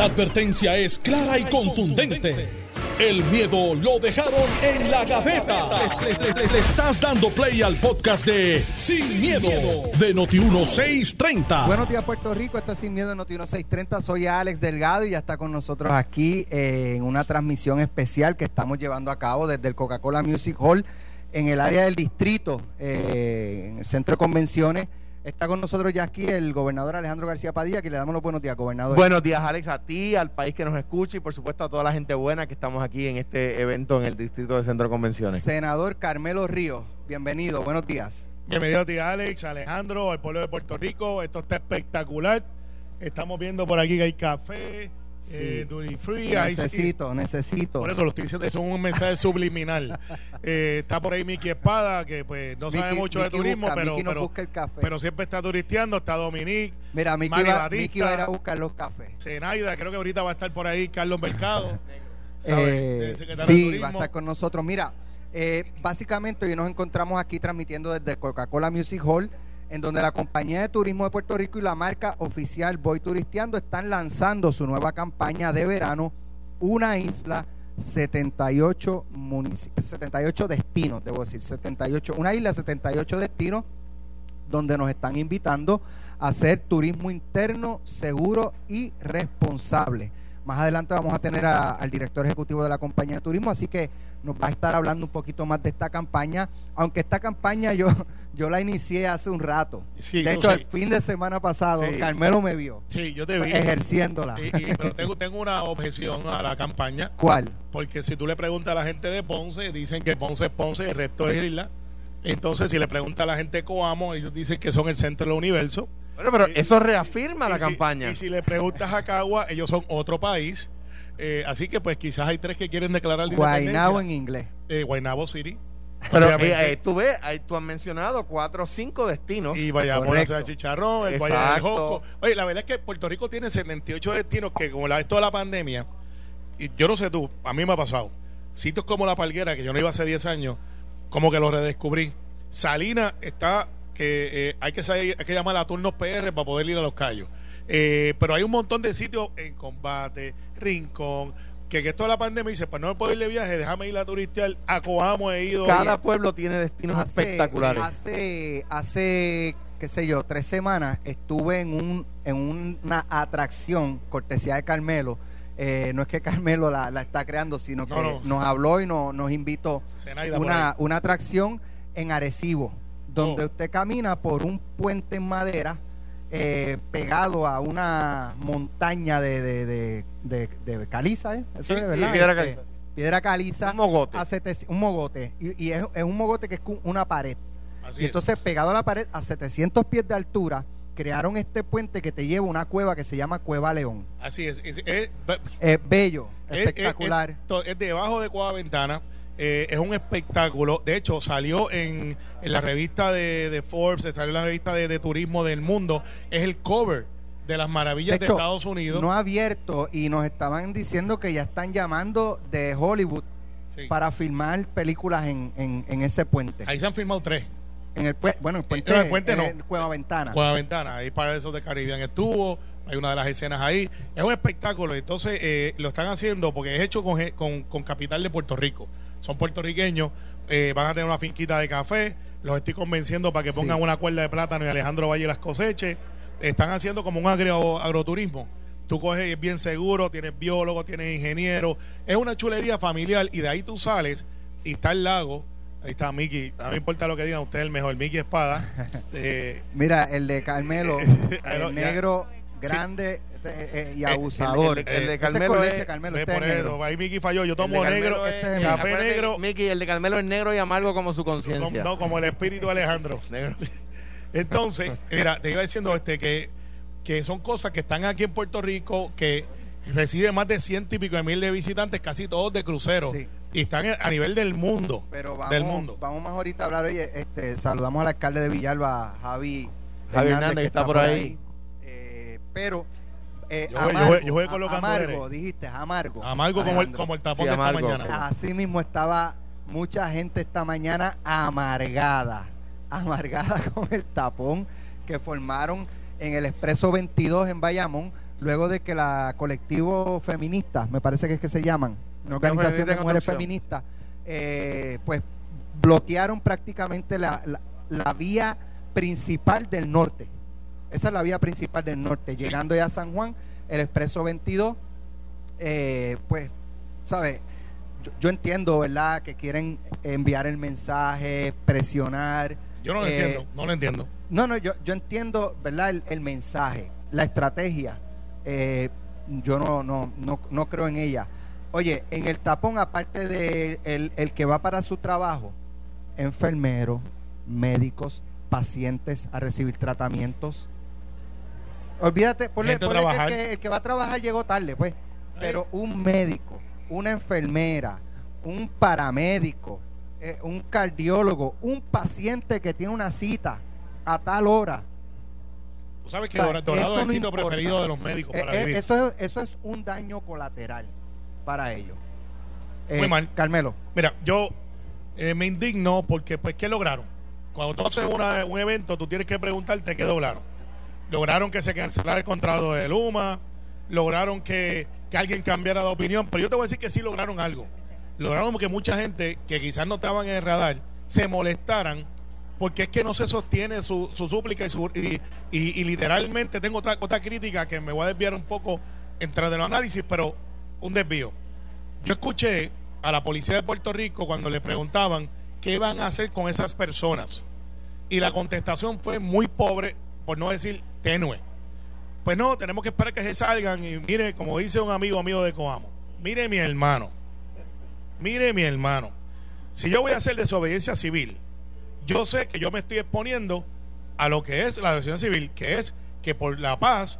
La advertencia es clara y contundente. El miedo lo dejaron en la gaveta. Le, estás dando play al podcast de Sin, miedo, de Noti1630. Buenos días, Puerto Rico. Esto es Sin Miedo en Noti 1630. Soy Alex Delgado y ya está con nosotros aquí eh, en una transmisión especial que estamos llevando a cabo desde el Coca-Cola Music Hall en el área del distrito, eh, en el centro de convenciones. Está con nosotros ya aquí el gobernador Alejandro García Padilla, que le damos los buenos días, gobernador. Buenos días, Alex, a ti, al país que nos escucha y por supuesto a toda la gente buena que estamos aquí en este evento en el Distrito de Centro de Convenciones. Senador Carmelo Ríos, bienvenido, buenos días. Bienvenido a ti, Alex, Alejandro, al pueblo de Puerto Rico. Esto está espectacular. Estamos viendo por aquí que hay café, Sí. eh, duty free. necesito, necesito. por eso lo estoy diciendo, es un mensaje subliminal. Eh, está por ahí Miki Espada, que pues no sabe mucho de turismo, busca, pero, Miki nos pero, busca el café. pero siempre está turisteando. Está Dominique, Mira, Miki va, Batista. Va a ir a buscar los cafés. Zenaida, creo que ahorita va a estar por ahí Carlos Mercado. Eh, sí, va a estar con nosotros. Mira, eh, básicamente hoy nos encontramos aquí transmitiendo desde Coca-Cola Music Hall, en donde la compañía de turismo de Puerto Rico y la marca oficial Voy Turisteando están lanzando su nueva campaña de verano, Una Isla. 78 municipios, 78 destinos, debo decir, 78, una isla, 78 destinos donde nos están invitando a hacer turismo interno seguro y responsable. Más adelante vamos a tener al director ejecutivo de la compañía de turismo, así que nos va a estar hablando un poquito más de esta campaña, aunque esta campaña yo, yo la inicié hace un rato. Sí, de hecho, el fin de semana pasado, Sí. Carmelo me vio Sí, yo te vi. ejerciéndola. Y- y- pero tengo, tengo una objeción a la campaña. ¿Cuál? Porque si tú le preguntas a la gente de Ponce, dicen que Ponce es Ponce y el resto es isla. Entonces, si le preguntas a la gente de Coamo, ellos dicen que son el centro del universo. Bueno, pero eso reafirma la Y si- campaña. y si le preguntas a Cagua, ellos son otro país. Eh, así que, pues, quizás hay tres que quieren declarar la Guaynabo en inglés. Eh, Guaynabo City. Pero eh, eh, tú ves, ahí tú has mencionado cuatro o cinco destinos. Y vaya por la Correcto. ciudad de Chicharrón, el Valle del Exacto. Josco. Oye, la verdad es que Puerto Rico tiene 78 destinos que, como la esto de la pandemia, y yo no sé tú, a mí me ha pasado. Sitios como La Palguera, que yo no iba hace 10 años, como que lo redescubrí. Salina está que eh, hay que saber- hay que llamar a turnos PR para poder ir a los callos. Eh, pero hay un montón de sitios en combate, Rincón, que, que esto de la pandemia dice, pues no me puedo ir de viaje, déjame ir a turistear. A Coamo he ido. Cada pueblo tiene destinos Hace- espectaculares. Hace, hace, qué sé yo, tres semanas estuve en, un, en una atracción, cortesía de Carmelo. Eh, no es que Carmelo la, la está creando, sino que No, no. nos habló y no- nos invitó Zenaida una, una atracción en Arecibo, donde Oh. usted camina por un puente en madera eh, pegado a una montaña de, de, de, de- de caliza, ¿eh? Eso Sí, es sí, verdad. piedra Este, caliza. piedra caliza. Un mogote. a 700 un mogote. Y, y es, es un mogote que es una pared. Así y es. entonces, pegado a la pared, a 700 pies de altura, crearon este puente que te lleva a una cueva que se llama Cueva León. Así es. es- es- Es bello, Es- espectacular. Es, es- es debajo de Cueva Ventana. Eh, es un espectáculo. De hecho, salió en, en la revista de, de Forbes, salió en la revista de, de turismo del mundo. Es el cover de las maravillas de, hecho, Estados Unidos. no ha abierto y nos estaban diciendo que ya están llamando de Hollywood Sí. para filmar películas en, en, en ese puente. Ahí se han firmado tres. En el pue- bueno, el puente, no, el puente no. en Cueva Ventana. Cueva Ventana. Ahí para eso de Caribbean estuvo. Hay una de las escenas ahí. Es un espectáculo. Entonces, eh, lo están haciendo porque es hecho con, con, con capital de Puerto Rico. Son puertorriqueños. eh, van a tener una finquita de café. Los estoy convenciendo para que Sí. pongan una cuerda de plátano y Alejandro Valle las coseche. Están haciendo como un agro, agroturismo. Tú coges y es bien seguro, tienes biólogo, tienes ingeniero. Es una chulería familiar y de ahí tú sales y está el lago. Ahí está Miki. A mí me importa lo que digan ustedes, el mejor. Miki Espada. Eh, Mira, el de Carmelo, el ya- Sí. grande eh, eh, y abusador. el- el- el de Carmelo es- leche, Carmelo. Ve Este es negro. ahí Miki falló. Yo El tomo de negro, Carmelo es- este es café acuérdate, negro, Mickey, el de Carmelo es negro y amargo como su conciencia. no, como el espíritu de Alejandro. Negro. Entonces, mira, te iba diciendo este que, que son cosas que están aquí en Puerto Rico, que recibe más de ciento y pico de mil de visitantes, casi todos de crucero. Sí. Y están a nivel del mundo. Pero del vamos, mundo. vamos más ahorita a hablar. Oye, este, saludamos al alcalde de Villalba, Javi, Javi Hernández, que está por ahí. Eh, pero, eh, Yo amargo, yo jugué con los amargo, dijiste, amargo. Amargo como el, como el tapón Sí, de esta mañana. Así mismo estaba mucha gente esta mañana amargada, amargada con el tapón que formaron en el Expreso 22 en Bayamón, luego de que la colectivo feminista, me parece que es que se llaman, una organización de mujeres feministas, eh, pues bloquearon prácticamente la, la, vía principal del norte. Esa es la vía principal del norte. Llegando ya a San Juan, el expreso 22, eh, pues, ¿sabes? Yo, entiendo, ¿verdad? Que quieren enviar el mensaje, presionar. Yo no lo eh, entiendo, no lo entiendo. No, no, yo, yo entiendo, ¿verdad? El, mensaje, la estrategia. Eh, yo no, no, no, no creo en ella. Oye, en el tapón, aparte de el, el que va para su trabajo, enfermeros, médicos, pacientes a recibir tratamientos. Olvídate, ponle, que el, que, va a trabajar llegó tarde, pues. Pero un médico, una enfermera, un paramédico, eh, un cardiólogo, un paciente que tiene una cita a tal hora. Tú sabes que Dorado es el sitio preferido de los médicos para eh, eh, Eso, es, eso es un daño colateral para ellos. Muy mal. Carmelo. Mira, yo eh, me indigno porque, pues, ¿qué lograron? Cuando tú haces un evento, tú tienes que preguntarte qué lograron. Lograron que se cancelara el contrato de Luma, lograron que, alguien cambiara de opinión, pero yo te voy a decir que sí lograron algo. Lograron que mucha gente que quizás no estaban en el radar se molestaran porque es que no se sostiene su, su súplica y, su, y, literalmente tengo otra, otra crítica que me voy a desviar un poco entre de los análisis, pero un desvío. Yo escuché a la policía de Puerto Rico cuando le preguntaban qué van a hacer con esas personas. Y la contestación fue muy pobre, por no decir tenue. Pues no, tenemos que esperar que se salgan y mire, como dice un amigo mío de Coamo, mire mi hermano, mire mi hermano, si yo voy a hacer desobediencia civil, yo sé que yo me estoy exponiendo a lo que es la desobediencia civil, que es que por la paz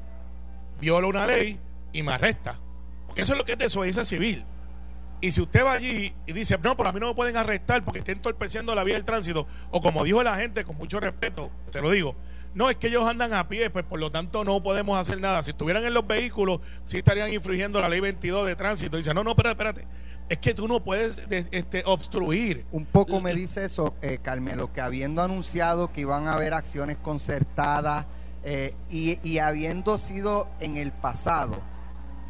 viola una ley y me arresta. Porque eso es lo que es desobediencia civil. Y si usted va allí y dice, no, pero a mí no me pueden arrestar porque estén entorpeciendo la vía del tránsito, o como dijo la gente, con mucho respeto, se lo digo, no, es que ellos andan a pie, pues por lo tanto no podemos hacer nada. Si estuvieran en los vehículos, sí estarían infringiendo la ley 22 de tránsito. Dice, no, no, espérate, espérate. Es que tú no puedes este, obstruir. Un poco me dice eso, eh, Carmelo, que habiendo anunciado que iban a haber acciones concertadas eh, y, y habiendo sido en el pasado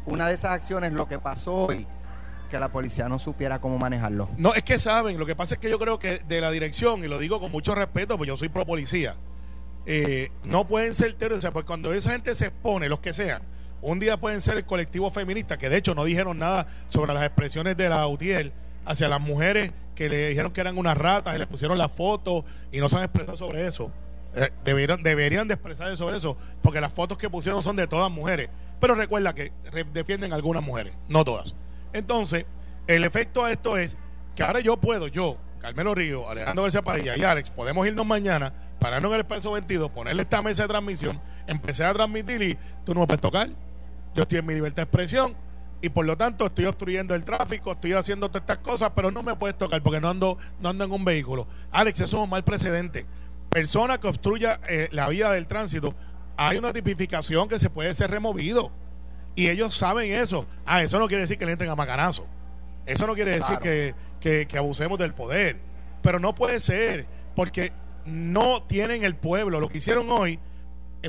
una de esas acciones lo que pasó hoy que la policía no supiera cómo manejarlo. No, es que saben, lo que pasa es que yo creo que de la dirección, y lo digo con mucho respeto, pues yo soy pro policía, eh, no pueden ser terroristas, pues cuando esa gente se expone, los que sean, un día pueden ser el colectivo feminista, que de hecho no dijeron nada sobre las expresiones de la UTIEL hacia las mujeres que le dijeron que eran unas ratas y le pusieron la foto y no se han expresado sobre eso. Eh, deberían, de expresar sobre eso, porque las fotos que pusieron son de todas mujeres. Pero recuerda que defienden algunas mujeres, no todas. Entonces, el efecto de esto es que ahora yo puedo, yo, Carmelo Río, Alejandro García Padilla y Alex, podemos irnos mañana, pararnos en el Expreso 22, ponerle esta mesa de transmisión, empecé a transmitir y tú no me puedes tocar. Yo estoy en mi libertad de expresión y por lo tanto estoy obstruyendo el tráfico, estoy haciendo todas estas cosas, pero no me puedes tocar porque no ando, no ando en un vehículo. Alex, eso es un mal precedente. Persona que obstruya eh, la vía del tránsito, hay una tipificación que se puede ser removido. Y ellos saben eso. Ah, eso no quiere decir que le entren a macanazo. Eso no quiere decir que, que, abusemos del poder. Pero no puede ser, porque no tienen el pueblo. Lo que hicieron hoy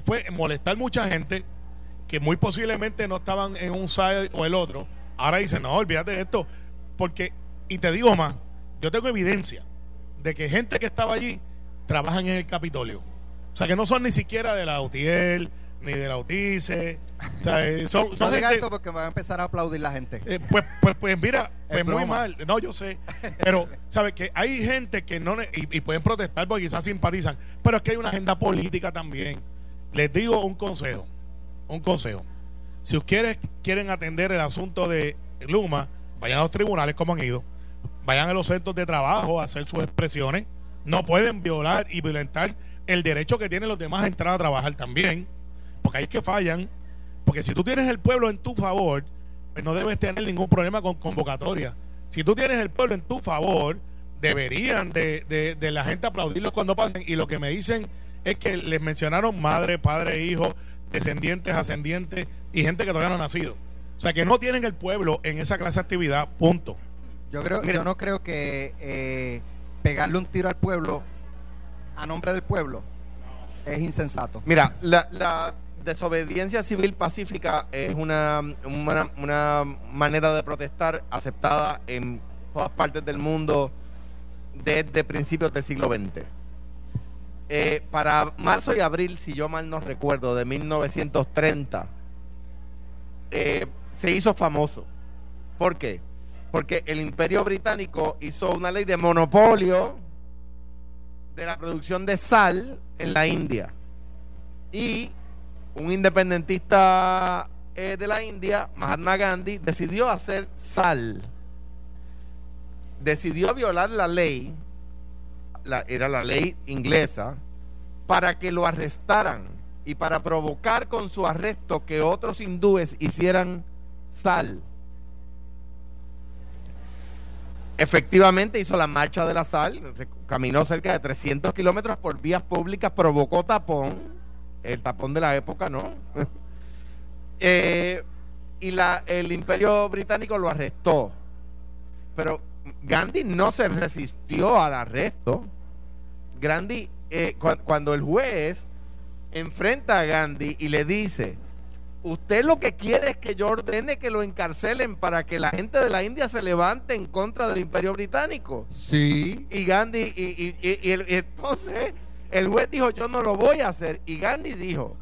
fue molestar mucha gente que muy posiblemente no estaban en un side o el otro. Ahora dicen, no, olvídate de esto. Porque, y te digo más, yo tengo evidencia de que gente que estaba allí trabajan en el Capitolio. O sea, que no son ni siquiera de la UTIEL, ni de la UTICE. O sea, eh, son, no diga eso porque me va a empezar a aplaudir la gente. Eh, pues, pues, pues mira, pues muy mal. No, yo sé. Pero, ¿sabes? Que hay gente que no. Y, y, pueden protestar porque quizás simpatizan. Pero es que hay una agenda política también. Les digo un consejo. Un consejo. Si ustedes quieren atender el asunto de Luma, vayan a los tribunales como han ido. Vayan a los centros de trabajo a hacer sus expresiones. No pueden violar y violentar el derecho que tienen los demás a entrar a trabajar también porque ahí es que fallan. Porque si tú tienes el pueblo en tu favor, pues no debes tener ningún problema con convocatoria. Si tú tienes el pueblo en tu favor, deberían de, de, la gente aplaudirlos cuando pasen. Y lo que me dicen es que les mencionaron madre, padre, hijo, descendientes, ascendientes y gente que todavía no ha nacido. O sea, que no tienen el pueblo en esa clase de actividad, punto. Yo, creo, yo no creo que eh, pegarle un tiro al pueblo a nombre del pueblo es insensato. Mira, la, la desobediencia civil pacífica es una, una, manera de protestar aceptada en todas partes del mundo desde principios del siglo XX. Eh, para marzo y abril, si yo mal no recuerdo, de 1930, eh, se hizo famoso. ¿Por qué? Porque el imperio británico hizo una ley de monopolio de la producción de sal en la India. Y un independentista eh, de la India, Mahatma Gandhi, decidió hacer sal. Decidió violar la ley, la, era la ley inglesa, para que lo arrestaran y para provocar con su arresto que otros hindúes hicieran sal. Efectivamente hizo la marcha de la sal, caminó cerca de 300 kilómetros por vías públicas, provocó tapón, el tapón de la época, ¿no? Eh, y la, el imperio británico lo arrestó. Pero Gandhi no se resistió al arresto. Gandhi, eh, cuando el juez enfrenta a Gandhi y le dice, usted lo que quiere es que yo ordene que lo encarcelen para que la gente de la India se levante en contra del imperio británico. Sí. Y Gandhi, y, entonces el juez dijo, yo no lo voy a hacer. Y Gandhi dijo,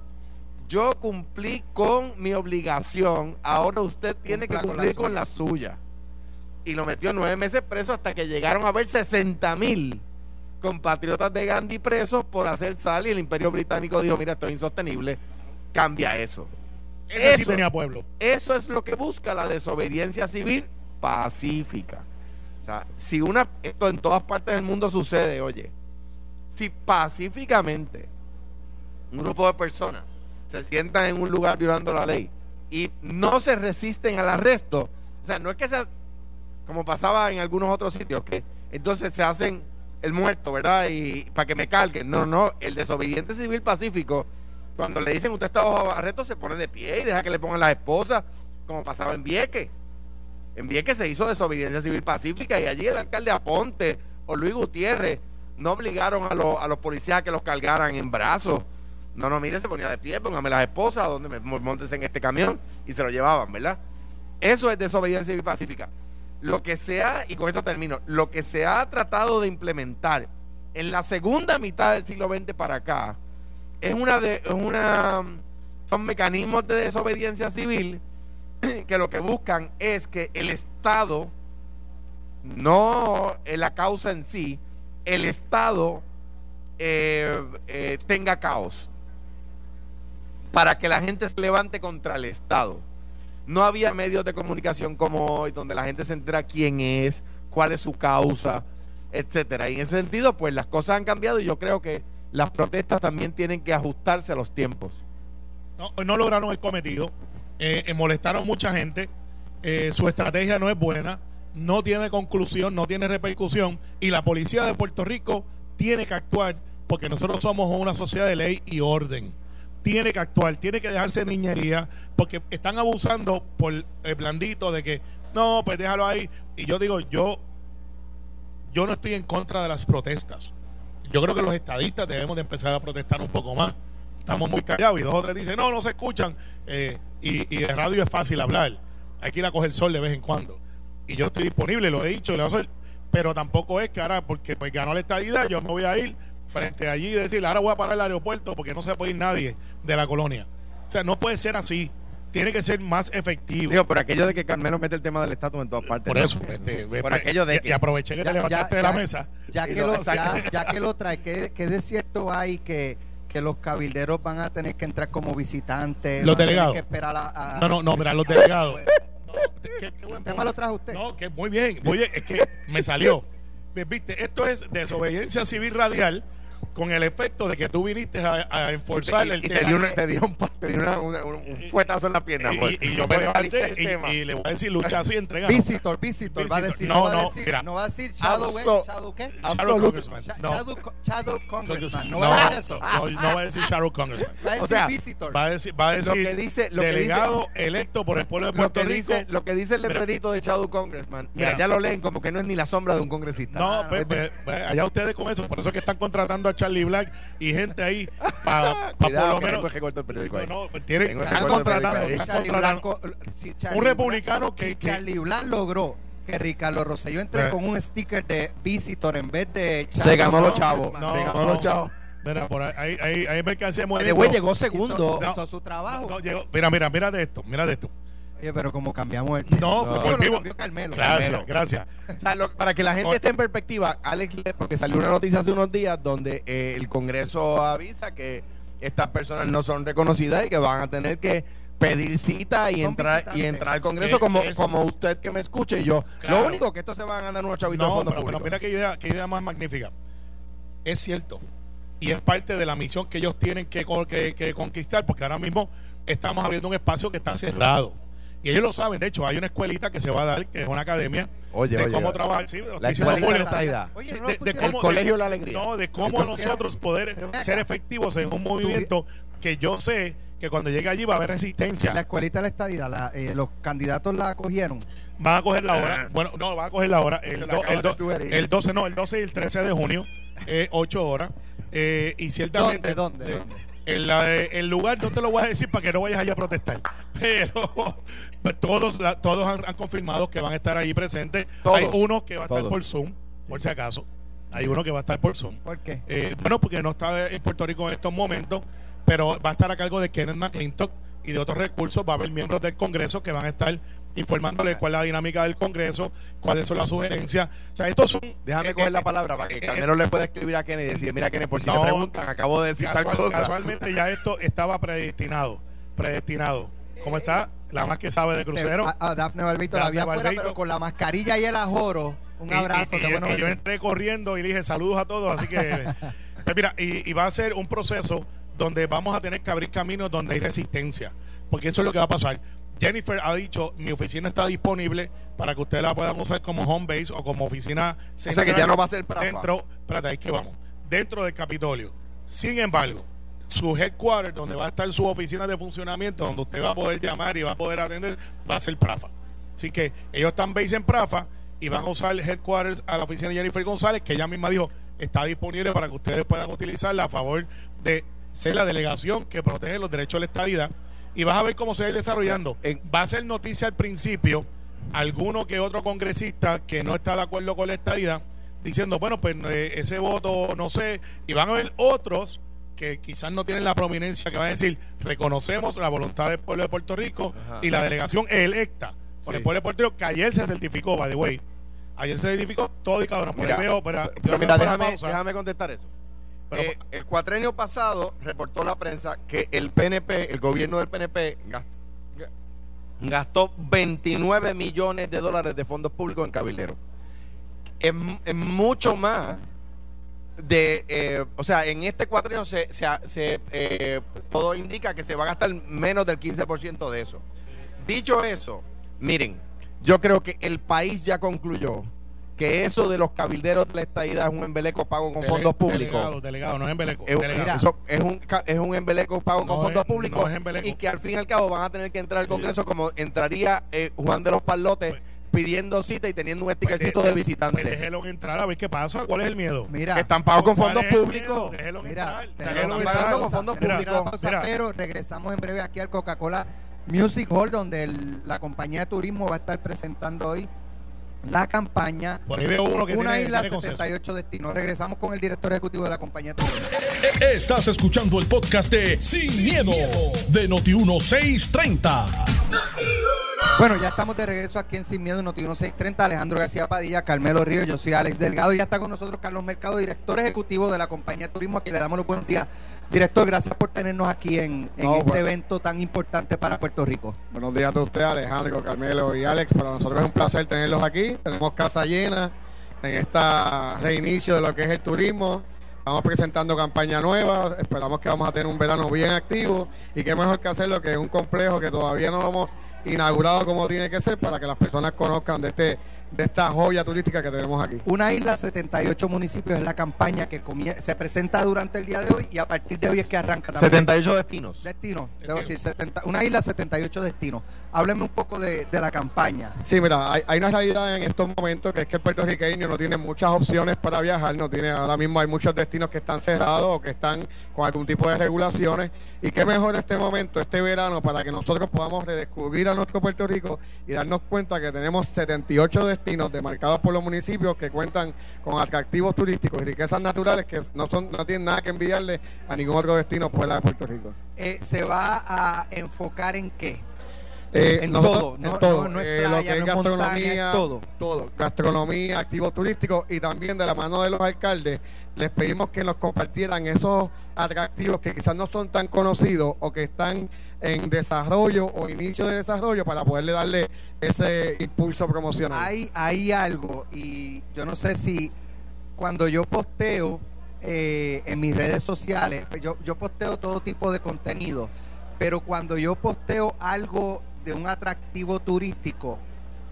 yo cumplí con mi obligación, ahora usted tiene que cumplir con la, suya. Y lo metió nueve meses preso hasta que llegaron a ver 60 mil compatriotas de Gandhi presos por hacer sal y el imperio británico dijo, mira, esto es insostenible, cambia eso. Ese eso, sí tenía pueblo. Eso es lo que busca la desobediencia civil pacífica. O sea, si una, esto en todas partes del mundo sucede, oye, si pacíficamente un grupo de personas se sientan en un lugar violando la ley y no se resisten al arresto, o sea, no es que sea como pasaba en algunos otros sitios, que entonces se hacen el muerto, ¿verdad? Y para que me carguen. No, no, el desobediente civil pacífico cuando le dicen usted está bajo arresto, se pone de pie y deja que le pongan las esposas, como pasaba en Vieque. En Vieque se hizo desobediencia civil pacífica y allí el alcalde Aponte o Luis Gutiérrez no obligaron a, los, a los policías a que los cargaran en brazos. No, no, mire, se ponía de pie, póngame las esposas, donde me montes en este camión y se lo llevaban, ¿verdad? Eso es desobediencia civil pacífica. Lo que se ha, y con esto termino, lo que se ha tratado de implementar en la segunda mitad del siglo XX para acá, es una de una son mecanismos de desobediencia civil que lo que buscan es que el Estado no la causa en sí el Estado eh, eh, tenga caos para que la gente se levante contra el Estado no había medios de comunicación como hoy donde la gente se entera quién es cuál es su causa etcétera y en ese sentido pues las cosas han cambiado y yo creo que las protestas también tienen que ajustarse a los tiempos. No, no lograron el cometido, eh, eh, molestaron mucha gente, eh, su estrategia no es buena, no tiene conclusión, no tiene repercusión y la policía de Puerto Rico tiene que actuar porque nosotros somos una sociedad de ley y orden. Tiene que actuar, tiene que dejarse de niñería porque están abusando por el blandito de que no, pues déjalo ahí. Y yo digo, yo, yo no estoy en contra de las protestas yo creo que los estadistas debemos de empezar a protestar un poco más. Estamos muy callados y dos o tres dicen, no, no se escuchan. Eh, y, de radio es fácil hablar. Hay que ir a coger sol de vez en cuando. Y yo estoy disponible, lo he dicho, a pero tampoco es que ahora, porque pues ganó la estadidad, yo me voy a ir frente allí y decir, ahora voy a parar el aeropuerto porque no se puede ir nadie de la colonia. O sea, no puede ser así tiene que ser más efectivo. Digo, por aquello de que Carmelo mete el tema del estatus en todas partes. Por eso, este, por aquello de que, y aproveché que te levantaste de la mesa. Ya que, lo, ya, que lo trae, ¿qué, qué de cierto hay que, que los cabilderos van a tener que entrar como visitantes? Los delegados. No, no, no, mira, los delegados. ¿Qué, tema lo trajo usted? No, que muy bien, bien, es que me salió. Viste, esto es desobediencia civil radial con el efecto de que tú viniste a, a enforzar el tema. Te dio, un, te dio una, un fuetazo en la pierna. Pues. Y, yo me levanté y, y, le voy a decir lucha así entrega. Visitor, visitor, va a decir. No, no, mira. No va a decir Shadow, Shadow ¿qué? Shadow Congressman. Shadow, Shadow Congressman. No, va a decir eso. No, va a decir Shadow Congressman. Va a decir o sea, Visitor. Va a decir, va a decir lo que dice, lo delegado que dice, electo por el pueblo de Puerto lo que Rico. Dice, lo que dice el letrerito de Shadow Congressman. Mira, ya lo leen como que no es ni la sombra de un congresista. No, pues, pues, pues allá ustedes con eso. Por eso es que están contratando a Charlie Black y gente ahí para por Cuidado, lo que menos. tengo el recorte del periódico ahí. No, no, tienen- Tengo el están contratando, Si están Charlie contratando. Blanco- si Charlie Un republicano que- si que- Charlie Blanc logró que Ricardo Rosselló entre Eh. con un sticker de visitor en vez de Se ganó los chavos. No, se ganó no. los chavos. Mira, por ahí hay, hay, hay mercancía muy De güey llegó segundo. Hizo, hizo su trabajo. No, llegó- mira, mira, mira de esto, mira de esto. Oye, pero como cambiamos el No, No. lo Carmelo. Gracias, Carmelo. gracias. O sea, lo- para que la gente esté en perspectiva, Alex, le- porque salió una noticia hace unos días donde eh, el Congreso avisa que estas personas no son reconocidas y que van a tener que pedir cita y Son entrar y visitantes. entrar al Congreso Eh, como, como usted que me escuche yo. Claro. Lo único que estos se van a ganar unos chavitos de No, fondos pero, pero públicos. mira qué idea, qué idea más magnífica. Es cierto. Y es parte de la misión que ellos tienen que, que- que conquistar, porque ahora mismo estamos abriendo un espacio que está cerrado. Y ellos lo saben. De hecho, hay una escuelita que se va a dar, que es una academia Oye, de oye, cómo oye. trabajar. Sí, La escuelita de De-. El colegio de la alegría. No, de cómo nosotros poder ser efectivos en un movimiento que yo sé que cuando llegue allí va a haber La resistencia. escuelita de la estadidad, la- eh, los candidatos la cogieron. Van a coger la hora. Bueno, no, van a coger la hora. El, la do- acabas el, do- de sugerir. el 12, no, el 12 y el 13 de junio, eh, 8 horas. Eh, y ciertamente. ¿Dónde, dónde, eh, dónde? El lugar no te lo voy a decir para que no vayas allá a protestar. Pero pues, todos, la- todos han, han confirmado que van a estar ahí presentes. Todos. Hay uno que va a estar por Zoom, por si acaso. Hay uno que va a estar por Zoom. ¿Por qué? Eh, bueno, porque no está en Puerto Rico en estos momentos, pero va a estar a cargo de Kenneth McClintock y de otros recursos. Va a haber miembros del Congreso que van a estar informándole cuál es la dinámica del Congreso, cuáles son las sugerencias. O sea, estos son. Déjame eh, coger eh, la palabra para que eh, Carmelo le pueda escribir a Kennedy y decir, mira Kennedy, por si No. te preguntan, acabo de decir tal casual- cosa. Casualmente ya esto estaba predestinado. Predestinado. ¿Cómo está? La más que sabe de crucero. Eh, A, a Dafne Balbito la Dafne Balbito. pero con la mascarilla y el ajoro. Un Y- abrazo, y- y- qué bueno y yo entré corriendo y dije saludos a todos, así que pues mira, y, y va a ser un proceso donde vamos a tener que abrir caminos donde hay resistencia, porque eso es lo que va a pasar. Jennifer ha dicho, mi oficina está disponible para que ustedes la puedan usar como home base o como oficina O sea que ya no va a ser para dentro, espérate, ahí que vamos, dentro del Capitolio. Sin embargo, su headquarter, donde va a estar su oficina de funcionamiento, donde usted va a poder llamar y va a poder atender, va a ser Prafa. Así que ellos están base en Prafa y van a usar el headquarters a la oficina de Jennifer González, que ella misma dijo está disponible para que ustedes puedan utilizarla a favor de ser la delegación que protege los derechos de la estadidad. Y vas a ver cómo se va a ir desarrollando. Va a ser noticia al principio alguno que otro congresista que no está de acuerdo con la estadidad diciendo, bueno, pues eh, ese voto no sé, y van a haber otros que quizás no tienen la prominencia que van a decir, reconocemos la voluntad del pueblo de Puerto Rico Ajá. y la delegación electa por el pueblo de Puerto Rico, que ayer se certificó, by the way. Ayer se certificó todo y cada uno. Mira, veo, pero, mira, pausa. déjame contestar eso. Eh, el cuatrenio pasado reportó la prensa que el PNP, el gobierno del PNP, gas- gastó 29 millones de dólares de fondos públicos en cabildero. Es, mu- es mucho más de, eh, o sea, en este cuatrenio se, se, se, eh, todo indica que se va a gastar menos del 15% de eso. Dicho eso, miren, yo creo que el país ya concluyó que eso de los cabilderos de la estadidad es un embeleco pago con Dele- fondos públicos. Delegado, delegado, no es embeleco. Es, delegado. Mira. eso es un, ca- es un embeleco pago No con fondos es- públicos no es embeleco. y que al fin y al cabo van a tener que entrar al Congreso como entraría eh, Juan de los Palotes Pues- pidiendo cita y teniendo un Pues stickercito de- de visitante. Pues déjelo entrar a ver qué pasa. ¿Cuál es el miedo? Mira, que están pagos con ¿Cuál fondos públicos. Déjelo Mira, entrar, están pagando con fondos públicos. pero regresamos en breve aquí al Coca-Cola Music Hall, donde el- la compañía de turismo va a estar presentando hoy la campaña Por ahí veo uno que Una tiene, isla, tiene consenso. 78 destinos. Regresamos con el director ejecutivo de la compañía de turismo. Estás escuchando el podcast de Sin, miedo, de Noti1630. Bueno, ya estamos de regreso aquí en Sin Miedo, Noti 1630. Alejandro García Padilla, Carmelo Río, yo soy Alex Delgado y ya está con nosotros Carlos Mercado, director ejecutivo de la compañía de turismo, a quien le damos los buenos días. Director, gracias por tenernos aquí en, en No, este bueno. evento tan importante para Puerto Rico. Buenos días a ustedes, Alejandro, Carmelo y Alex. Para nosotros es un placer tenerlos aquí. Tenemos casa llena en este reinicio de lo que es el turismo. Estamos presentando campaña nueva. Esperamos que vamos a tener un verano bien activo. Y qué mejor que hacerlo que en un complejo que todavía no lo hemos inaugurado como tiene que ser para que las personas conozcan de este de esta joya turística que tenemos aquí. Una isla, 78 municipios es la campaña que se presenta durante el día de hoy y a partir de hoy es que arranca. También. 78 destinos. Destinos, debo decir, 70, una isla, 78 destinos. Hábleme un poco de, la campaña. Sí, mira, hay, hay, una realidad en estos momentos que es que el puertorriqueño no tiene muchas opciones para viajar, no tiene, ahora mismo hay muchos destinos que están cerrados o que están con algún tipo de regulaciones y qué mejor este momento, este verano, para que nosotros podamos redescubrir a nuestro Puerto Rico y darnos cuenta que tenemos 78 destinos destinos demarcados por los municipios que cuentan con atractivos turísticos y riquezas naturales que no son no tienen nada que enviarle a ningún otro destino fuera de Puerto Rico. Eh, ¿Se va a enfocar en qué? Eh, en, todo, en todo, eh, lo que es gastronomía, todo. todo, gastronomía, activos turísticos y también de la mano de los alcaldes les pedimos que nos compartieran esos atractivos que quizás no son tan conocidos o que están en desarrollo o inicio de desarrollo para poderle darle ese impulso promocional. Hay, hay algo y yo no sé si cuando yo posteo eh, en mis redes sociales, pues yo, yo posteo todo tipo de contenido, pero cuando yo posteo algo de un atractivo turístico,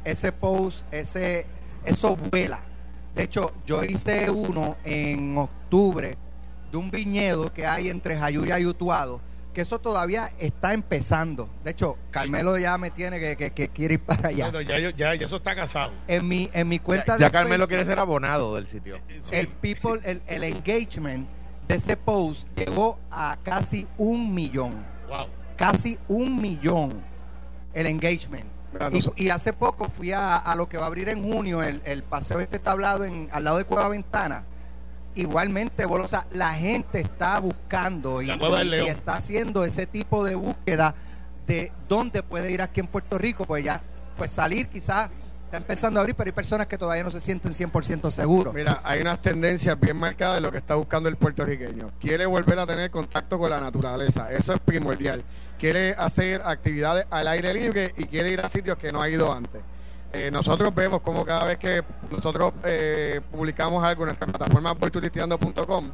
ese post, ese, eso vuela. De hecho, yo hice uno en octubre de un viñedo que hay entre Jayuya y Utuado, que eso todavía está empezando. De hecho, Carmelo ya me tiene que, que, quiere ir para allá. ya, ya, eso está casado. En mi, en mi cuenta ya, Carmelo quiere ser abonado del sitio. El people, el, el engagement de ese post llegó a casi un millón. Wow. Casi un millón el engagement. Y, hace poco fui a, lo que va a abrir en junio, el, el paseo este tablado en, al lado de Cueva Ventana. Igualmente, o sea, la gente está buscando y, está haciendo ese tipo de búsqueda de dónde puede ir aquí en Puerto Rico, pues ya, pues salir quizás está empezando a abrir, pero hay personas que todavía no se sienten 100% seguros. Mira, hay unas tendencias bien marcadas de lo que está buscando el puertorriqueño. Quiere volver a tener contacto con la naturaleza, eso es primordial. Quiere hacer actividades al aire libre y quiere ir a sitios que no ha ido antes. Eh, nosotros vemos como cada vez que nosotros eh, publicamos algo en nuestra plataforma voyturisteando.com,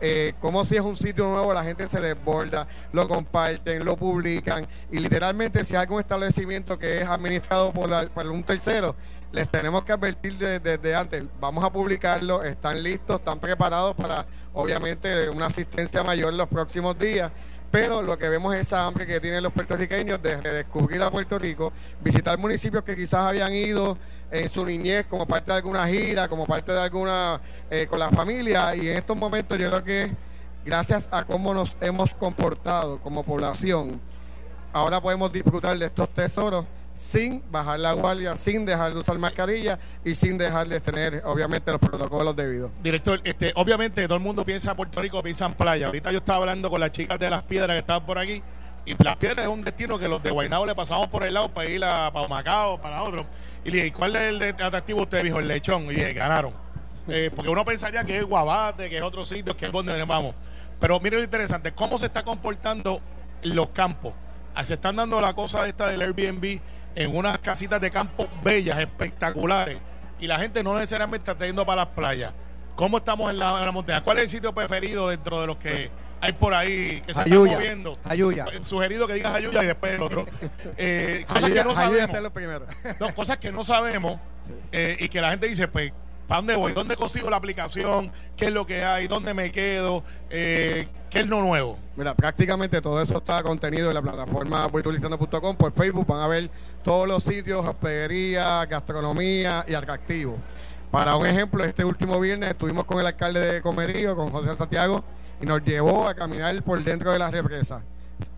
eh, como si es un sitio nuevo, la gente se desborda, lo comparten, lo publican y literalmente si hay algún establecimiento que es administrado por, por un tercero, les tenemos que advertir desde, antes, vamos a publicarlo, están listos, están preparados para obviamente una asistencia mayor los próximos días pero lo que vemos es esa hambre que tienen los puertorriqueños de redescubrir a Puerto Rico, visitar municipios que quizás habían ido en su niñez como parte de alguna gira, como parte de alguna eh, con la familia. Y en estos momentos yo creo que gracias a cómo nos hemos comportado como población, ahora podemos disfrutar de estos tesoros sin bajar la guardia, sin dejar de usar mascarilla y sin dejar de tener, obviamente, los protocolos debidos. Director, este, obviamente todo el mundo piensa en Puerto Rico, piensa en playa. Ahorita yo estaba hablando con las chicas de las piedras que estaban por aquí. Y las piedras es un destino que los de Guaynabo le pasamos por el lado para ir a para Macao, para otro. Y le dije, ¿cuál es el atractivo usted? Dijo, el lechón. Y dije, ganaron. Eh, porque uno pensaría que es Guabate, que es otro sitio, que es donde vamos. Pero mire lo interesante, cómo se está comportando los campos. Ah, se están dando la cosa esta del Airbnb en unas casitas de campo bellas, espectaculares, y la gente no necesariamente está yendo para las playas. ¿Cómo estamos en la, montaña? ¿Cuál es el sitio preferido dentro de los que hay por ahí que se están moviendo? Ayuya. Eh, sugerido que digas Ayuya y después el otro. Eh, cosas que no sabemos. No, cosas que no sabemos eh, y que la gente dice, pues ¿Para dónde voy? ¿Dónde consigo la aplicación? ¿Qué es lo que hay? ¿Dónde me quedo? Eh, ¿Qué es lo nuevo? Mira, prácticamente todo eso está contenido en la plataforma voyturistando.com. Por Facebook van a ver todos los sitios, hospedería, gastronomía y atractivos. Para un ejemplo, este último viernes estuvimos con el alcalde de Comerío, con José Santiago, y nos llevó a caminar por dentro de la represa.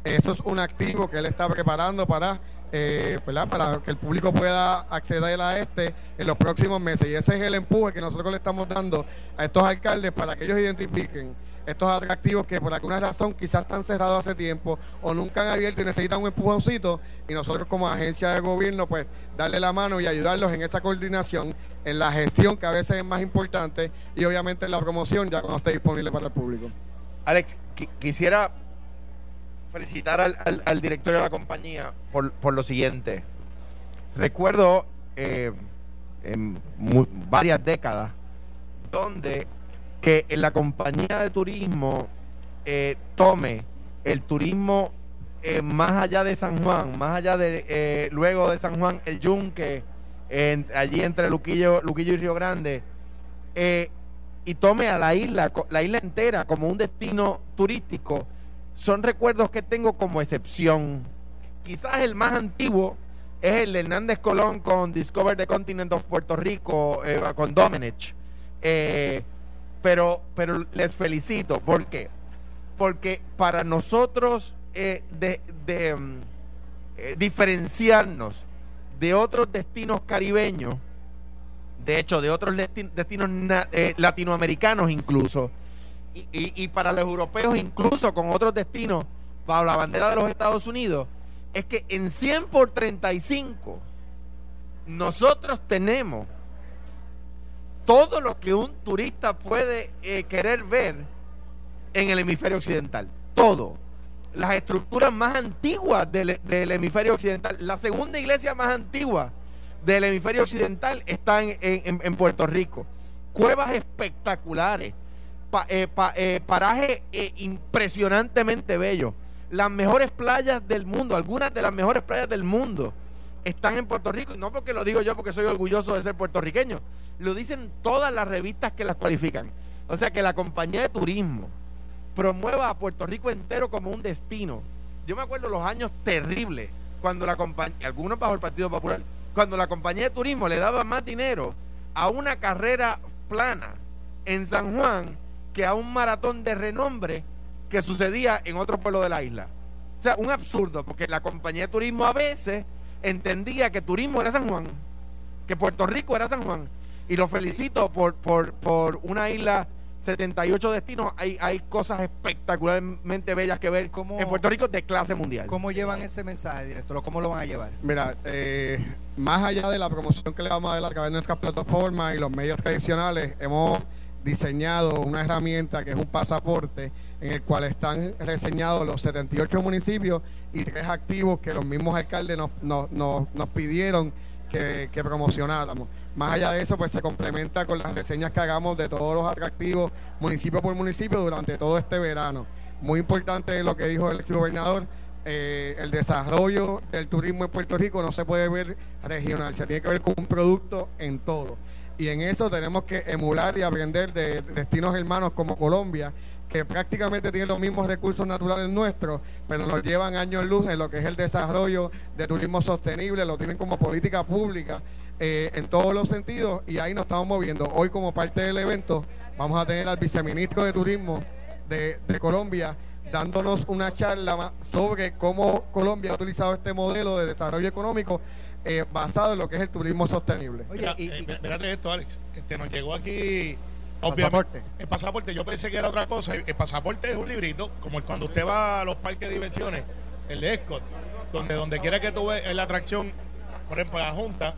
Eso es un activo que él está preparando para eh, para que el público pueda acceder a este en los próximos meses. Y ese es el empuje que nosotros le estamos dando a estos alcaldes para que ellos identifiquen estos atractivos que por alguna razón quizás están cerrados hace tiempo o nunca han abierto y necesitan un empujoncito y nosotros como agencia de gobierno pues darle la mano y ayudarlos en esa coordinación, en la gestión que a veces es más importante y obviamente en la promoción ya cuando esté disponible para el público. Alex, quisiera felicitar al, al, director de la compañía por, por lo siguiente. Recuerdo eh, en varias décadas donde que la compañía de turismo eh, tome el turismo eh, más allá de San Juan, más allá de eh, luego de San Juan, el Yunque, allí entre Luquillo, Luquillo y Río Grande, eh, y tome a la isla, la isla entera como un destino turístico, son recuerdos que tengo como excepción. Quizás el más antiguo es el de Hernández Colón con Discover the Continent of Puerto Rico, eh, con Domenech. Eh, pero, pero les felicito. ¿Por qué? Porque para nosotros eh, de, de, mm, eh, diferenciarnos de otros destinos caribeños, de hecho, de otros desti- destinos latinoamericanos incluso, y, para los europeos incluso con otros destinos bajo la bandera de los Estados Unidos, es que en 100 por 35 nosotros tenemos todo lo que un turista puede eh, querer ver en el hemisferio occidental. Todo. Las estructuras más antiguas del, del hemisferio occidental. La segunda iglesia más antigua del hemisferio occidental está en, en- en Puerto Rico. Cuevas espectaculares. Pa- eh, pa- eh, parajes eh, impresionantemente bellos. Las mejores playas del mundo, algunas de las mejores playas del mundo están en Puerto Rico. Y no porque lo digo yo porque soy orgulloso de ser puertorriqueño. Lo dicen todas las revistas que las cualifican. O sea que la compañía de turismo promueva a Puerto Rico entero como un destino. Yo me acuerdo los años terribles cuando la compañía, algunos bajo el Partido Popular, cuando la compañía de turismo le daba más dinero a una carrera plana en San Juan que a un maratón de renombre que sucedía en otro pueblo de la isla. O sea, un absurdo, porque la compañía de turismo a veces entendía que turismo era San Juan, que Puerto Rico era San Juan. Y lo felicito por, por, por una isla 78 destinos. Hay, hay cosas espectacularmente bellas que ver ¿Cómo- en Puerto Rico de clase mundial. ¿Cómo llevan ese mensaje, director? ¿Cómo lo van a llevar? Mira, eh, más allá de la promoción que le vamos a dar a través de nuestras plataformas y los medios tradicionales, hemos diseñado una herramienta que es un pasaporte en el cual están reseñados los 78 municipios y tres activos que los mismos alcaldes nos, nos, nos- pidieron que, que promocionáramos. Más allá de eso, pues se complementa con las reseñas que hagamos de todos los atractivos municipio por municipio durante todo este verano. Muy importante lo que dijo el gobernador, eh, el desarrollo del turismo en Puerto Rico no se puede ver regional, se tiene que ver con un producto en todo. Y en eso tenemos que emular y aprender de destinos hermanos como Colombia, que prácticamente tienen los mismos recursos naturales nuestros, pero nos llevan años luz en lo que es el desarrollo de turismo sostenible, lo tienen como política pública eh, en todos los sentidos y ahí nos estamos moviendo. Hoy como parte del evento vamos a tener al viceministro de Turismo de, Colombia dándonos una charla sobre cómo Colombia ha utilizado este modelo de desarrollo económico eh, basado en lo que es el turismo sostenible. Oye, Mira, y- eh, y- mírate esto, Alex. Este, nos llegó aquí. Pasaporte. El pasaporte, yo pensé que era otra cosa. El pasaporte es un librito, como el cuando usted va a los parques de diversiones, el de Escort, donde donde quiera que tú en la atracción, por ejemplo, la Junta,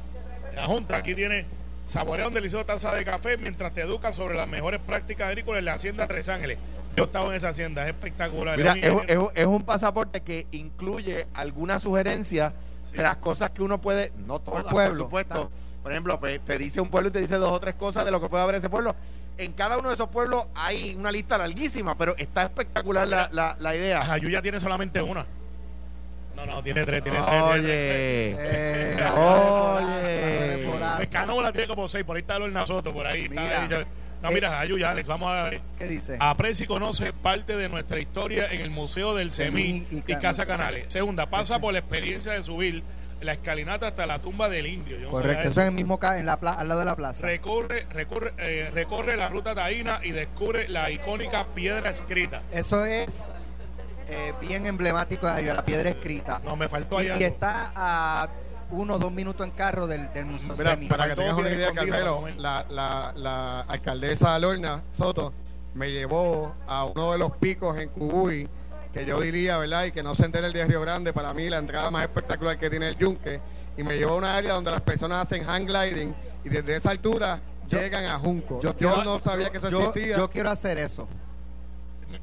la Junta aquí tiene saborea un delicioso taza de café mientras te educan sobre las mejores prácticas agrícolas en la Hacienda Tres Ángeles. Yo estaba en esa hacienda, es espectacular. Mira, es, es un pasaporte que incluye algunas sugerencias de las cosas que uno puede, no todas, por, pueblo. supuesto. Por ejemplo, pues, te dice un pueblo y te dice dos o tres cosas de lo que puede haber ese pueblo. En cada uno de esos pueblos hay una lista larguísima, pero está espectacular la, la, la idea. Ayuya tiene solamente una. No, no, tiene tres, tiene tres. tiene tres. Oye, Eh, Oye. Canóbola tiene como seis, por ahí está el Nasoto, por ahí. está Mira. ahí. No, mira, Ayuya, Alex, vamos a ver. ¿Qué dice? Aprecia y conoce parte de nuestra historia en el Museo del Semí y y, Casa Canales. Segunda, pasa por la experiencia de subir la escalinata hasta la tumba del indio. Yo Correcto, eso es el mismo en la al lado de la plaza. Recorre, recorre, eh, recorre la ruta taína y descubre la icónica piedra escrita. Eso es eh, bien emblemático de la piedra escrita. No, me faltó Y, allá. y está a uno o dos minutos en carro del, del Museo Mira, Semi. para que tengas una idea, Carmelo, la, la, la alcaldesa Lorna Soto me llevó a uno de los picos en Cubuy, que yo diría, ¿verdad? Y que no se entere el de Río Grande, para mí la entrada más espectacular que tiene el Yunque. Y me llevó a una área donde las personas hacen hang gliding y desde esa altura Yo- llegan a Junco. yo Yo, quiero- no sabía que eso yo, existía. yo quiero hacer eso.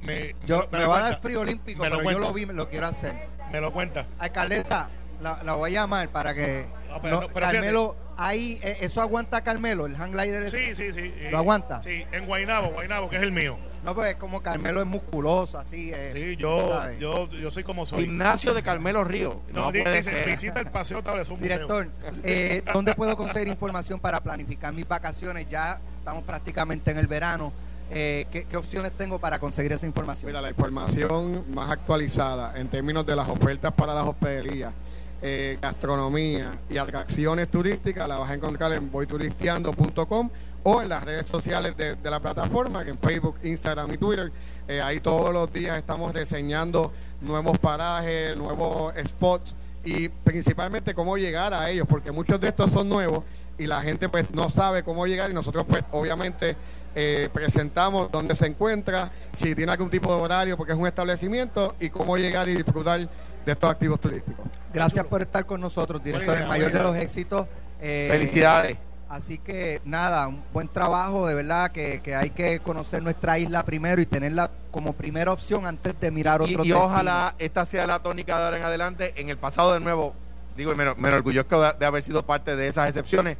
Me, Yo, me me lo va a dar frío olímpico, me lo pero yo lo vi, lo quiero hacer. Me lo cuenta. Alcaldesa, la, la voy a llamar para que No, pero no- no, pero Carmelo ahí, eh, eso aguanta Carmelo, el hang glider? Sí, sí, sí. ¿Lo aguanta? Sí, en Guainabo, Guainabo, que es el mío. No, pues es como Carmelo es musculoso, así. eh, Sí, yo, yo, yo soy como soy. Gimnasio de Carmelo Río. No, No, puede dice, ser. visita el Paseo Tabla, es un. Director, eh, ¿dónde puedo conseguir información para planificar mis vacaciones? Ya estamos prácticamente en el verano. Eh, ¿qué, qué opciones tengo para conseguir esa información? Mira, la información más actualizada en términos de las ofertas para las hospederías, eh, gastronomía y atracciones turísticas la vas a encontrar en voyturisteando.com o en las redes sociales de, la plataforma, que en Facebook, Instagram y Twitter. Eh, ahí todos los días estamos diseñando nuevos parajes, nuevos spots y principalmente cómo llegar a ellos, porque muchos de estos son nuevos y la gente pues no sabe cómo llegar y nosotros pues obviamente eh, presentamos dónde se encuentra, si tiene algún tipo de horario porque es un establecimiento y cómo llegar y disfrutar de estos activos turísticos. Gracias por estar con nosotros, director. El mayor de los éxitos. Eh, Felicidades. Así que nada, un buen trabajo, de verdad que, que hay que conocer nuestra isla primero y tenerla como primera opción antes de mirar Y, otros y ojalá esta sea la tónica de ahora en adelante. En el pasado, de nuevo, digo, y me, me enorgullezco de, de haber sido parte de esas excepciones.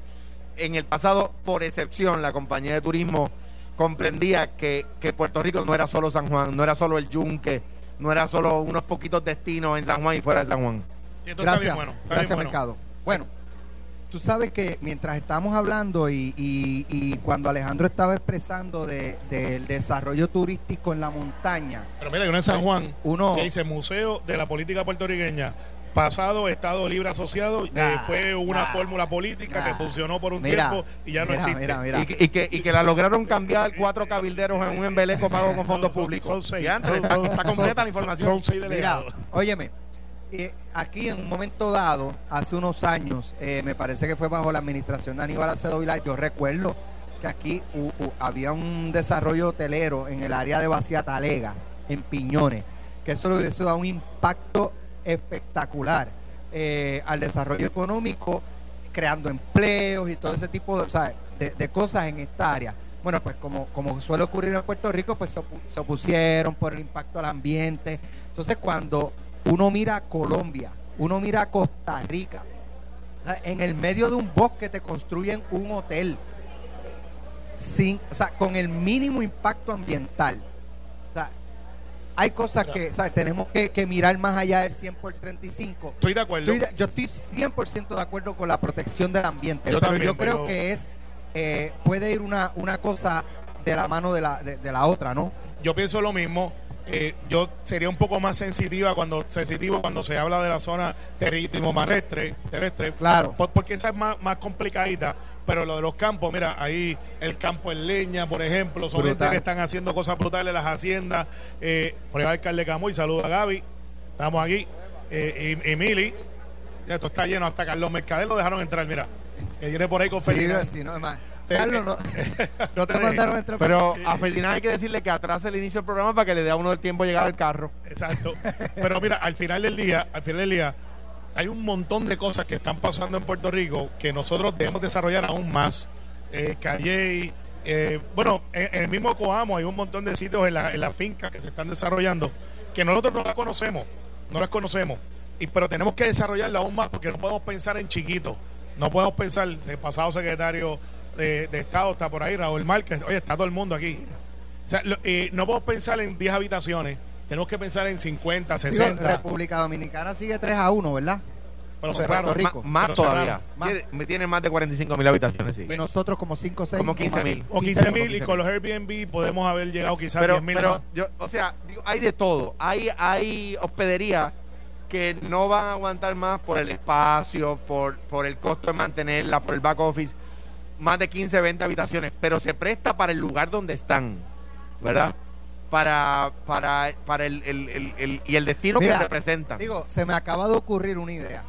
En el pasado, por excepción, la compañía de turismo comprendía que, que Puerto Rico no era solo San Juan, no era solo el Yunque, no era solo unos poquitos destinos en San Juan y fuera de San Juan. Está Gracias, bien bueno. está gracias bueno. Mercado. Bueno, tú sabes que mientras estamos hablando y, y- y cuando Alejandro estaba expresando de- del desarrollo turístico en la montaña, Pero mira, hay una en San Juan Uno- que dice Museo de la Política Puertorriqueña. Pasado Estado Libre Asociado, eh, fue una nah, fórmula política que funcionó por un Mira, tiempo y ya no mira, existe. mira, mira. Y, que, y, que, y que la lograron cambiar cuatro cabilderos en un embeleco pago con fondos Son- públicos. son seis. Y antes, está, está completa la información. Son seis delegados. óyeme, eh, aquí en un momento dado, hace unos años, eh, me parece que fue bajo la administración de Aníbal Acedo Vilá, yo recuerdo que aquí hu- hu- había un desarrollo hotelero en el área de Vacía Talega, en Piñones, que eso le hubiese dado un impacto espectacular eh, al desarrollo económico, creando empleos y todo ese tipo de, de, cosas en esta área. Bueno, pues como, suele ocurrir en Puerto Rico, pues se, opu- se opusieron por el impacto al ambiente. Entonces, cuando uno mira a Colombia, uno mira a Costa Rica, en el medio de un bosque te construyen un hotel sin, o sea, con el mínimo impacto ambiental. Hay cosas que ¿sabes? tenemos que, que mirar más allá del 100 por 35. Estoy de acuerdo. Estoy de- yo estoy 100% de acuerdo con la protección del ambiente, Yo pero también, yo creo pero- que es eh, puede ir una, una cosa de la mano de la, de, de la otra, ¿no? Yo pienso lo mismo. Eh, yo sería un poco más sensitiva cuando sensitivo cuando se habla de la zona terrestre terrestre, terrestre Claro. por- porque esa es más, más complicadita. Pero lo de los campos, mira, ahí el campo en leña, por ejemplo, son gente que están haciendo cosas brutales las haciendas. Eh, por el alcalde Camuy, saluda a Gaby, estamos aquí. Eh, y, y Mili, ya esto está lleno, hasta Carlos Mercader lo dejaron entrar, mira, que viene por ahí con Sí, sí, no, es más. Carlos, no, no te mandaron a entrar. Pero a Ferdinand hay que decirle que atrasa el inicio del programa para que le dé a uno el tiempo de llegar al carro. Exacto. Pero mira, al final del día, al final del día, hay un montón de cosas que están pasando en Puerto Rico que nosotros debemos desarrollar aún más. Eh, Calley, eh, bueno, en, en el mismo Coamo hay un montón de sitios en la, en la finca que se están desarrollando que nosotros no las conocemos, no las conocemos. Y, pero tenemos que desarrollarla aún más porque no podemos pensar en chiquito. No podemos pensar, el pasado secretario de, de Estado está por ahí, Raúl Márquez, oye, está todo el mundo aquí. O sea, lo- eh, no podemos pensar en 10 habitaciones, tenemos que pensar en 50, Digo, 60. República Dominicana sigue 3 a 1, ¿verdad? pero Puerto cerraron. Rico. Más Pero todavía. Más. Tiene, me tiene más de 45 mil habitaciones, sí. Y nosotros como 5 o 6. Como 15.000. O 15 mil y con los Airbnb podemos haber llegado quizás a Pero, 10 mil. pero yo, o sea, digo, hay de todo. Hay, hay hospederías que no van a aguantar más por el espacio, por, por el costo de mantenerla, por el back office. Más de 15, 20 habitaciones. Pero se presta para el lugar donde están, ¿verdad? Para, para, para el, el- el- el- y el destino Mira, que representan. Digo, se me acaba de ocurrir una idea.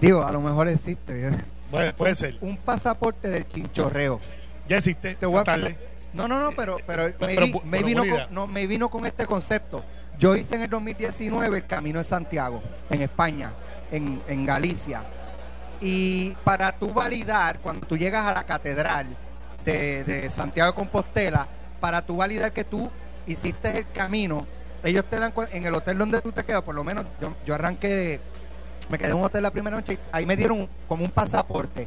Digo, a lo mejor existe. ¿eh? Puede, ser. Un pasaporte del chinchorreo. Ya existe. Te voy a- tarde. No, no, no, pero, pero, me, pero vi- bu- me pero con, no, me vino con este concepto. Yo hice en el 2019 el Camino de Santiago, en España, en, en Galicia. Y para tú validar, cuando tú llegas a la catedral de, Santiago de Compostela, para tú validar que tú hiciste el camino, ellos te dan, en el hotel donde tú te quedas, por lo menos yo, yo arranqué Me quedé en un hotel la primera noche y ahí me dieron como un pasaporte.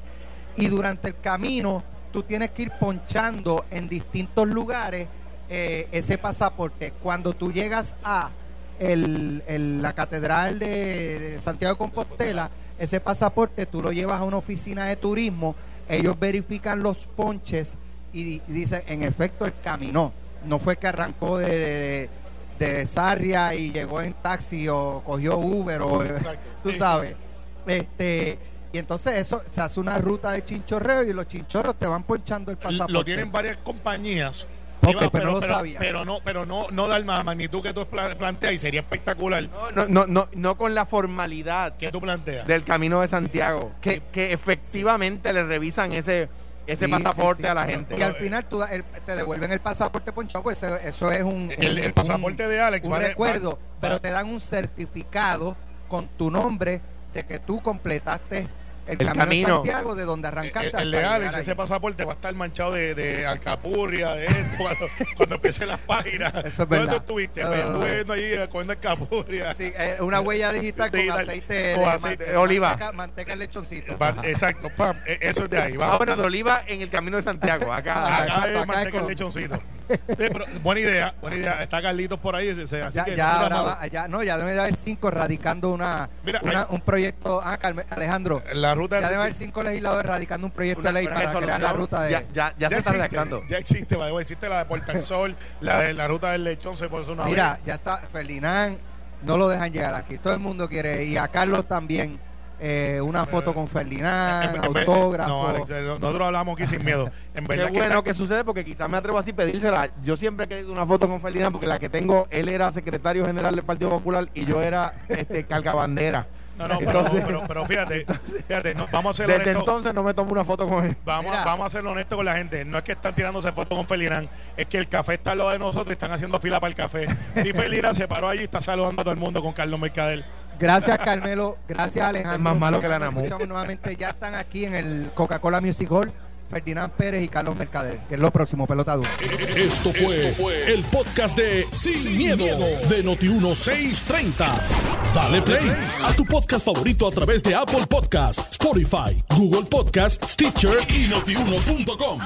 Y durante el camino tú tienes que ir ponchando en distintos lugares eh, ese pasaporte. Cuando tú llegas a el- el- la Catedral de, de Santiago de Compostela, ese pasaporte tú lo llevas a una oficina de turismo, ellos verifican los ponches y, di- y dicen, en efecto, él caminó. No fue que arrancó de, de, de Sarria y llegó en taxi o cogió Uber o tú sabes. Este, y entonces eso se hace una ruta de chinchorreo y los chinchorros te van ponchando el pasaporte. Lo tienen varias compañías. Pero no lo sabía. Pero no, pero no, no da la magnitud que tú pla- planteas y sería espectacular. No, no, no, no con la formalidad ¿Qué tú planteas? del Camino de Santiago, que, que efectivamente le revisan ese, ese Sí, pasaporte sí, sí. a la gente. Y al final tú, da- el- te devuelven el pasaporte ponchado, pues eso, eso es un, El- el un- pasaporte de Alex un vale- recuerdo, pero te dan un certificado con tu nombre de que tú completaste el, El camino, camino. de Santiago de donde arrancaste. el de llegar ese ahí. pasaporte va a estar manchado de, de alcapurria, de esto, cuando, cuando empiecen las páginas. Eso es ¿Dónde tú verdad. estuviste? No. estuve viendo allí comiendo alcapurria. Sí, eh, una huella digital con Digital, aceite con de, aceite man- de oliva. Manteca, manteca en lechoncito. Va- exacto, pam, eh, eso es de ahí. Ah, Va. bueno, de Oliva en el Camino de Santiago, acá. Ah, Acá es acá manteca es el con- lechoncito. Pero buena idea, buena idea. Está Carlitos por ahí. Así Ya, que ya, no ahora va- ya, no, ya debe de haber cinco radicando una, Mira, una- hay- un proyecto. Ah, Carmen- Alejandro, la ruta ya debe haber cinco legisladores radicando un proyecto de ley para crear la ruta de. Ya, ya, ya se está existe, redactando. Ya existe, way, existe la de Puerta del Sol, la de la ruta del lechón, se puede una Mira, ya está, Ferdinand, no lo dejan llegar aquí. Todo el mundo quiere, y a Carlos también, eh, una foto con Ferdinand, En- en- en- autógrafo. No, Alex, eh, nosotros hablamos aquí sin miedo. En Qué verdad que bueno está- que sucede porque quizás me atrevo así a pedírsela. Yo siempre he querido una foto con Ferdinand porque la que tengo, él era secretario general del Partido Popular y yo era este cargabandera. No, no, pero, Entonces- pero, pero fíjate, fíjate, no, vamos a ser Desde honestos. entonces no me tomo una foto con él. Vamos, Mira. vamos a ser honestos con la gente. No es que están tirándose fotos con Felirán, es que el café está al lado de nosotros y están haciendo fila para el café. Y Felirán se paró allí y está saludando a todo el mundo con Carlos Mercader. Gracias, Carmelo. Gracias, Alejandro. Es más malo que la Namu. nuevamente. Ya están aquí en el Coca-Cola Music Hall. Ferdinand Pérez y Carlos Mercader, que es lo próximo, pelota dura. Esto fue, el podcast de Sin, miedo, de Noti1630. Dale play a tu podcast favorito a través de Apple Podcasts, Spotify, Google Podcasts, Stitcher y notiuno.com.